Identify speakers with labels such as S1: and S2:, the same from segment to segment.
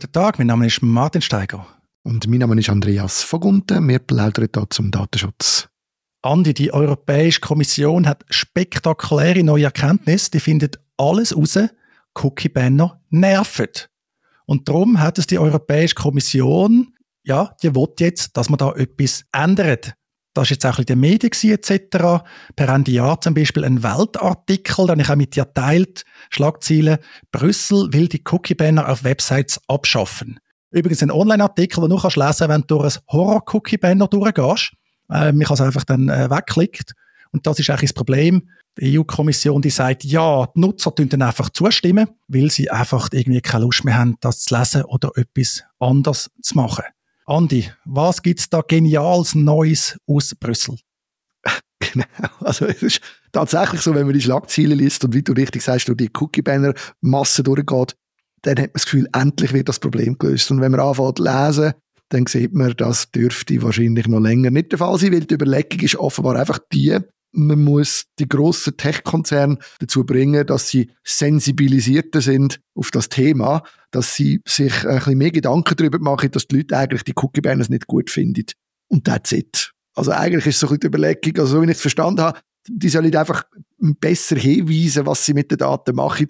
S1: Guten Tag, mein Name ist Martin Steiger.
S2: Und mein Name ist Andreas Vogunten. Wir plaudern hier zum Datenschutz.
S1: Andi, die Europäische Kommission hat spektakuläre neue Erkenntnisse. Die findet alles raus. Cookie-Banner nerven. Und darum hat es die Europäische Kommission, ja, die will jetzt, dass man da etwas ändert. Das war jetzt auch in den Medien etc. Per Ende Jahr zum Beispiel ein Weltartikel, den ich auch mit dir teilt, Schlagziele, Brüssel will die Cookie-Banner auf Websites abschaffen. Übrigens ein Online-Artikel, den du kannst lesen wenn du durch ein Horror-Cookie-Banner durchgehst. Äh, kann es einfach dann äh, wegklickt. Und das ist eigentlich das Problem. Die EU-Kommission, die sagt, ja, die Nutzer tun dann einfach zustimmen, weil sie einfach irgendwie keine Lust mehr haben, das zu lesen oder etwas anderes zu machen. Andi, was gibt es da Geniales Neues aus Brüssel?
S2: Genau, also es ist tatsächlich so, wenn man die Schlagziele liest und wie du richtig sagst, durch die Cookie-Banner-Masse durchgeht, dann hat man das Gefühl, endlich wird das Problem gelöst. Und wenn man anfängt zu lesen, dann sieht man, das dürfte wahrscheinlich noch länger nicht der Fall sein, weil die Überlegung ist offenbar einfach die, man muss die grossen Tech-Konzerne dazu bringen, dass sie sensibilisierter sind auf das Thema, dass sie sich ein bisschen mehr Gedanken darüber machen, dass die Leute eigentlich die Cookie-Banners nicht gut finden. Und that's it. Also eigentlich ist so ein bisschen die Überlegung, also so wie ich es verstanden habe, die sollen einfach besser hinweisen, was sie mit den Daten machen.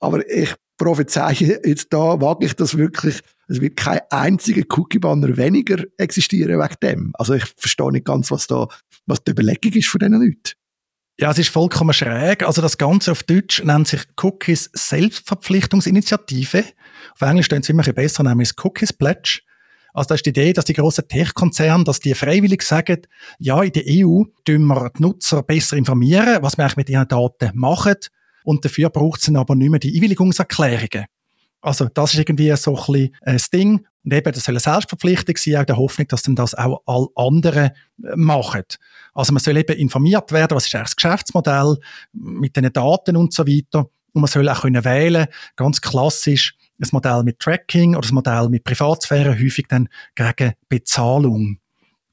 S2: Aber ich prophezeie jetzt da, wage ich das wirklich, es wird kein einziger Cookie-Banner weniger existieren wegen dem. Also ich verstehe nicht ganz, was da, was die Überlegung ist von diesen Leuten.
S1: Ja, es ist vollkommen schräg. Also das Ganze auf Deutsch nennt sich Cookies Selbstverpflichtungsinitiative. Auf Englisch stehen es immer ein besser, nämlich Cookies Pledge. Also das ist die Idee, dass die grossen Tech-Konzerne, dass die freiwillig sagen, ja, in der EU tun wir die Nutzer besser informieren, was wir eigentlich mit ihren Daten machen und dafür braucht es aber nicht mehr die Einwilligungserklärungen. Also das ist irgendwie so ein bisschen äh, das Ding. Und eben, das soll eine Selbstverpflichtung sein, auch der Hoffnung, dass dann das auch alle anderen äh, machen. Also man soll eben informiert werden, was ist eigentlich das Geschäftsmodell mit den Daten und so weiter. Und man soll auch können wählen, ganz klassisch, ein Modell mit Tracking oder ein Modell mit Privatsphäre, häufig dann gegen Bezahlung.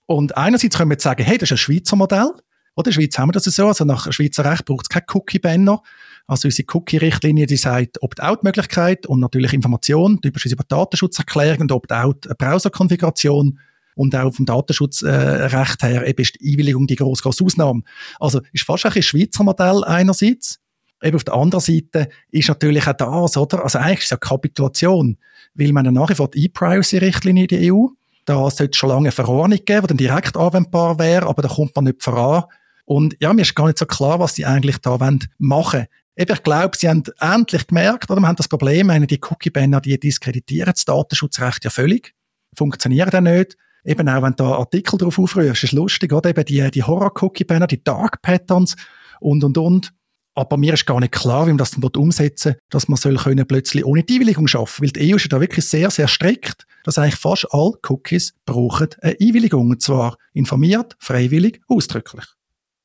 S1: Und einerseits können wir jetzt sagen, hey, das ist ein Schweizer Modell. Oder in der Schweiz haben wir das so. Also nach Schweizer Recht braucht es kein Cookie-Banner. Also unsere Cookie-Richtlinie, die sagt Opt-out-Möglichkeit und natürlich Information, die über Datenschutzerklärung und Opt-out Browser-Konfiguration und auch vom Datenschutzrecht her eben ist die Einwilligung die grosse, grosse Ausnahme. Also ist fast ein Schweizer Modell einerseits. Eben auf der anderen Seite ist natürlich auch das, oder? Also eigentlich ist es ja Kapitulation, weil man nach wie vor die E-Privacy-Richtlinie in der EU, da sollte es schon lange eine Verordnung geben, die dann direkt anwendbar wäre, aber da kommt man nicht voran. Und ja, mir ist gar nicht so klar, was sie eigentlich da machen wollen. Eben, ich glaube, sie haben endlich gemerkt, oder? Wir haben das Problem, meine, die Cookie-Banner, die diskreditieren das Datenschutzrecht ja völlig. Funktionieren dann nicht. Eben auch, wenn du Artikel darauf aufrührst, ist lustig, oder? Eben die, die Horror-Cookie-Banner, die Dark Patterns und, und, und. Aber mir ist gar nicht klar, wie man das dann umsetzen will, dass man soll können plötzlich ohne die Einwilligung schaffen. Weil die EU ist ja da wirklich sehr, sehr strikt, dass eigentlich fast alle Cookies brauchen eine Einwilligung. Und zwar informiert, freiwillig, ausdrücklich.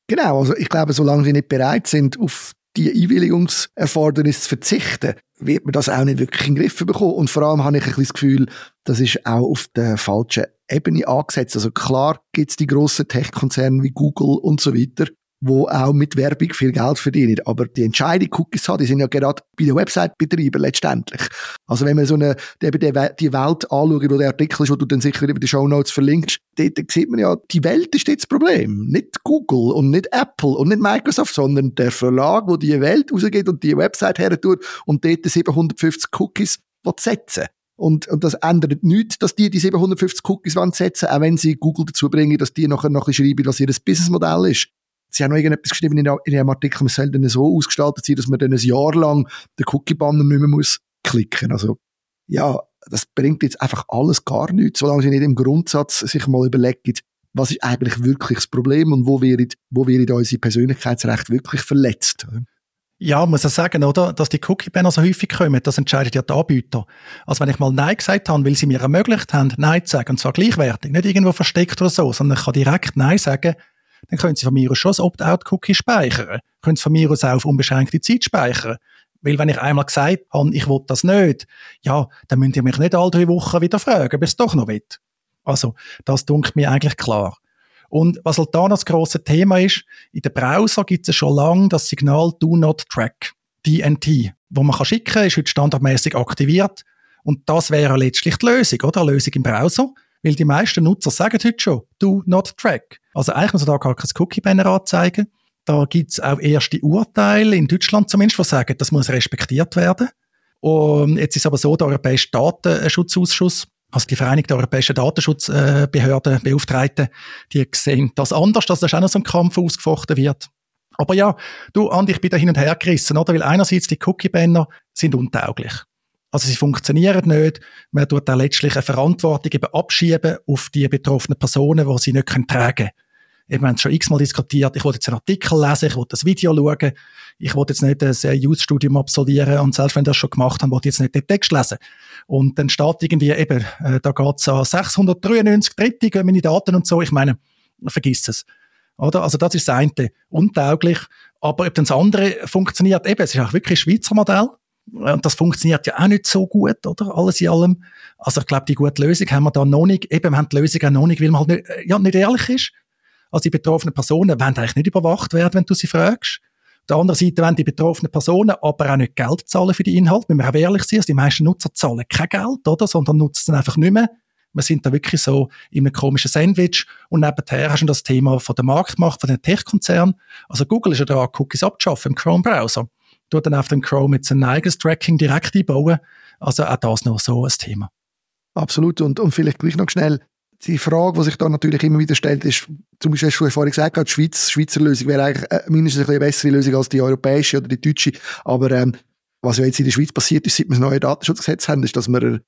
S2: Genau, also ich glaube, solange sie nicht bereit sind, auf die Einwilligungserfordernis zu verzichten, wird man das auch nicht wirklich in den Griff bekommen. Und vor allem habe ich ein bisschen das Gefühl, das ist auch auf der falschen Ebene angesetzt. Also klar gibt es die grossen Tech-Konzerne wie Google und so weiter, wo auch mit Werbung viel Geld verdienen. Aber die Entscheidung, Cookies haben, die sind ja gerade bei den Website-Betreibern letztendlich. Also wenn man so eine, die, die Welt anschaut, wo der Artikel ist, wo du dann sicher über die Show Notes verlinkst, dort sieht man ja, die Welt ist jetzt das Problem. Nicht Google und nicht Apple und nicht Microsoft, sondern der Verlag, wo die Welt rausgeht und die Website her tut und dort 750 Cookies setzen und, und das ändert nichts, dass die die 750 Cookies setzen wollen, auch wenn sie Google dazu bringen, dass die nachher noch schreiben, was ihr Businessmodell ist. Sie haben noch irgendetwas geschrieben in, ihrem Artikel, man soll dann so ausgestaltet sein, dass man dann ein Jahr lang den Cookie-Banner nicht mehr muss klicken. Also, ja, das bringt jetzt einfach alles gar nichts, solange sie nicht im Grundsatz sich mal überlegen, was ist eigentlich wirklich das Problem und wo wird, wo wird unser Persönlichkeitsrecht wirklich verletzt.
S1: Ja, muss ich sagen, oder? Dass die Cookie-Banner so häufig kommen, das entscheidet ja der Anbieter. Also wenn ich mal Nein gesagt habe, weil sie mir ermöglicht haben, Nein zu sagen, und zwar gleichwertig, nicht irgendwo versteckt oder so, sondern ich kann direkt Nein sagen, dann können Sie von mir aus schon das Opt-out-Cookie speichern. Können Sie von mir aus auch auf unbeschränkte Zeit speichern. Weil wenn ich einmal gesagt habe, ich will das nicht, ja, dann müsst ihr mich nicht alle drei Wochen wieder fragen, ob ich es doch noch will. Also, das dunkelt mir eigentlich klar. Und was halt da noch das grosse Thema ist, in den Browser gibt es schon lange das Signal Do Not Track, DNT, wo man kann schicken, ist heute standardmäßig aktiviert Und das wäre letztlich die Lösung, oder? Eine Lösung im Browser. Weil die meisten Nutzer sagen heute schon, do not track. Also eigentlich muss man da gar kein Cookie-Banner anzeigen. Da gibt es auch erste Urteile, in Deutschland zumindest, die sagen, das muss respektiert werden. Und jetzt ist aber so, der Europäische Datenschutzausschuss, also die Vereinigten Europäischen Datenschutzbehörden, Beauftragten, die sehen das anders, dass das auch noch so ein Kampf ausgefochten wird. Aber ja, du, Andi, ich bin da hin und her gerissen, oder? Weil einerseits die Cookie-Banner sind untauglich. Also sie funktionieren nicht. Man tut auch letztlich eine Verantwortung eben abschieben auf die betroffenen Personen, die sie nicht tragen können. Wir haben es schon x-mal diskutiert. Ich wollte jetzt einen Artikel lesen, ich wollte das Video schauen. Ich wollte jetzt nicht ein Youth-Studium absolvieren und selbst wenn ich das schon gemacht habe, wollte ich jetzt nicht den Text lesen. Und dann steht irgendwie eben, äh, da geht's an 693 Dritte, gehen meine Daten und so. Ich meine, vergiss es. Oder? Also das ist das eine, untauglich. Aber ob dann das andere funktioniert, eben, es ist auch wirklich ein Schweizer Modell. Und das funktioniert ja auch nicht so gut, oder? Alles in allem. Also ich glaube, die gute Lösung haben wir da noch nicht. Eben, wir haben die Lösung auch noch nicht, weil man halt nicht, äh, ja, nicht ehrlich ist. Also die betroffenen Personen wollen eigentlich nicht überwacht werden, wenn du sie fragst. Auf der anderen Seite wollen die betroffenen Personen aber auch nicht Geld zahlen für die Inhalte. Wenn wir auch ehrlich sind, also die meisten Nutzer zahlen kein Geld, oder? Sondern nutzen es einfach nicht mehr. Wir sind da wirklich so in einem komischen Sandwich. Und nebenher hast du das Thema von der Marktmacht, von den Tech-Konzernen. Also Google ist ja da Cookies abzuschaffen im Chrome-Browser tut dann auf den Chrome jetzt ein eigenes Tracking direkt einbauen. Also auch das noch so ein Thema.
S2: Absolut. Und, und vielleicht gleich noch schnell, die Frage, die sich da natürlich immer wieder stellt, ist, zum Beispiel hast du vorhin gesagt, die Schweiz, Schweizer Lösung wäre eigentlich äh, mindestens eine bessere Lösung als die europäische oder die deutsche. Aber ähm, was ja jetzt in der Schweiz passiert ist, seit wir das neue Datenschutzgesetz haben, ist, dass wir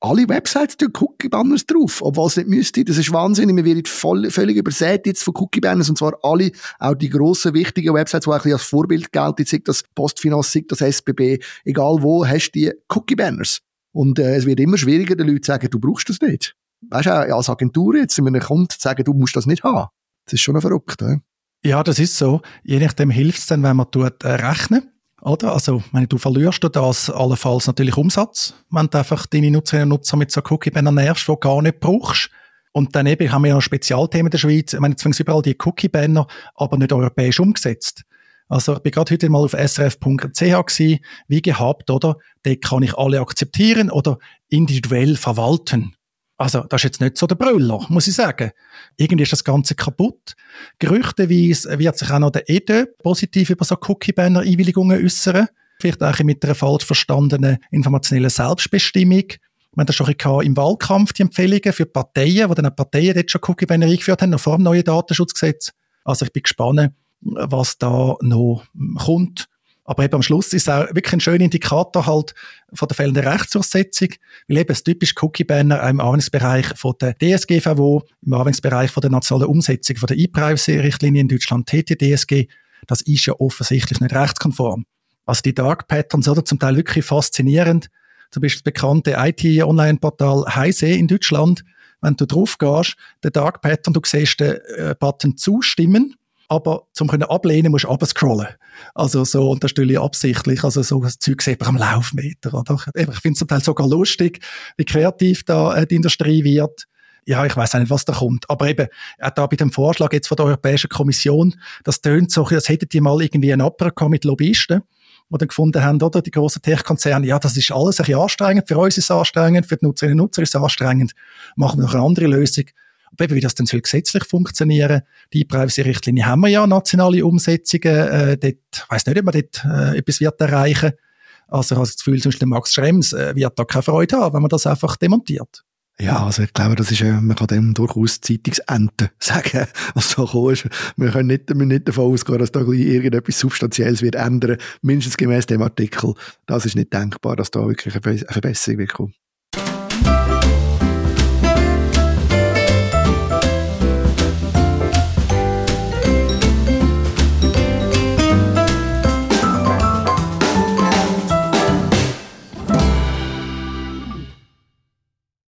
S2: alle Websites tun Cookie-Banners drauf, obwohl es nicht müsste. Das ist wahnsinnig. Wir werden voll, völlig übersät jetzt von Cookie-Banners und zwar alle, auch die grossen, wichtigen Websites, die ein bisschen als Vorbild gelten, sei das Postfinanz, sei das SBB, egal wo, hast du die Cookie-Banners. Und äh, es wird immer schwieriger, den Leuten zu sagen, du brauchst das nicht. Weißt du, als Agentur jetzt, wenn man kommt, zu sagen, du musst das nicht haben. Das ist schon verrückt. Äh?
S1: Ja, das ist so. Je nachdem hilft es dann, wenn man tut, äh, rechnen oder? Also, meine, du verlierst du das allenfalls natürlich Umsatz, wenn du einfach deine Nutzerinnen und Nutzer mit so Cookie-Bannern nervst, die du gar nicht brauchst. Und dann eben haben wir ja noch Spezialthemen in der Schweiz. Ich meine, sind überall die Cookie-Banner, aber nicht europäisch umgesetzt. Also, ich bin gerade heute mal auf srf.ch wie gehabt, oder? Dort kann ich alle akzeptieren oder individuell verwalten. Also, das ist jetzt nicht so der Brüller, muss ich sagen. Irgendwie ist das Ganze kaputt. Gerüchteweise wird sich auch noch der EDE positiv über so Cookie-Banner-Einwilligungen äußern. Vielleicht auch mit einer falsch verstandenen informationellen Selbstbestimmung. Wir haben das schon im Wahlkampf, die Empfehlungen für Parteien, wo dann Parteien dort schon Cookie-Banner eingeführt haben, noch vor dem neuen Datenschutzgesetz. Also ich bin gespannt, was da noch kommt. Aber eben am Schluss ist es auch wirklich ein schöner Indikator halt von der fehlenden Rechtsdurchsetzung, weil eben das typische Cookie-Banner im Anwendungsbereich von der DSGVO, im Anwendungsbereich von der nationalen Umsetzung von der E-Privacy-Richtlinie in Deutschland, TTDSG, das ist ja offensichtlich nicht rechtskonform. Also die Dark Patterns, oder, zum Teil wirklich faszinierend. Zum Beispiel das bekannte IT-Online-Portal Heise in Deutschland. Wenn du drauf gehst, der Dark Pattern, du siehst den äh, Button zustimmen aber zum können ablehnen musst du abscrollen. Also so, und das stelle absichtlich, also so ein Zeug sieht man am Laufmeter, oder? Ich finde es zum Teil sogar lustig, wie kreativ da äh, die Industrie wird. Ja, ich weiß nicht, was da kommt. Aber eben, auch da bei dem Vorschlag jetzt von der Europäischen Kommission, das tönt so, als hätten die mal irgendwie einen Opera mit Lobbyisten, die dann gefunden haben, oder, die grossen Tech-Konzerne, ja, das ist alles ein bisschen anstrengend, für uns ist es anstrengend, für die Nutzerinnen und Nutzer ist es anstrengend, machen wir noch eine andere Lösung wie das dann soll gesetzlich funktionieren. Die Privacy-Richtlinie haben wir ja, nationale Umsetzungen. Äh, dort, ich weiss nicht, ob man dort äh, etwas wird erreichen Also ich habe das Gefühl, zum Beispiel Max Schrems äh, wird da keine Freude haben, wenn man das einfach demontiert.
S2: Ja, also ich glaube, das ist, äh, man kann dem durchaus Zeitungsente sagen, was da gekommen ist. Wir können nicht, wir nicht davon ausgehen, dass da irgendetwas Substanzielles wird ändern, mindestens gemäß dem Artikel. Das ist nicht denkbar, dass da wirklich eine Verbesserung wird kommen.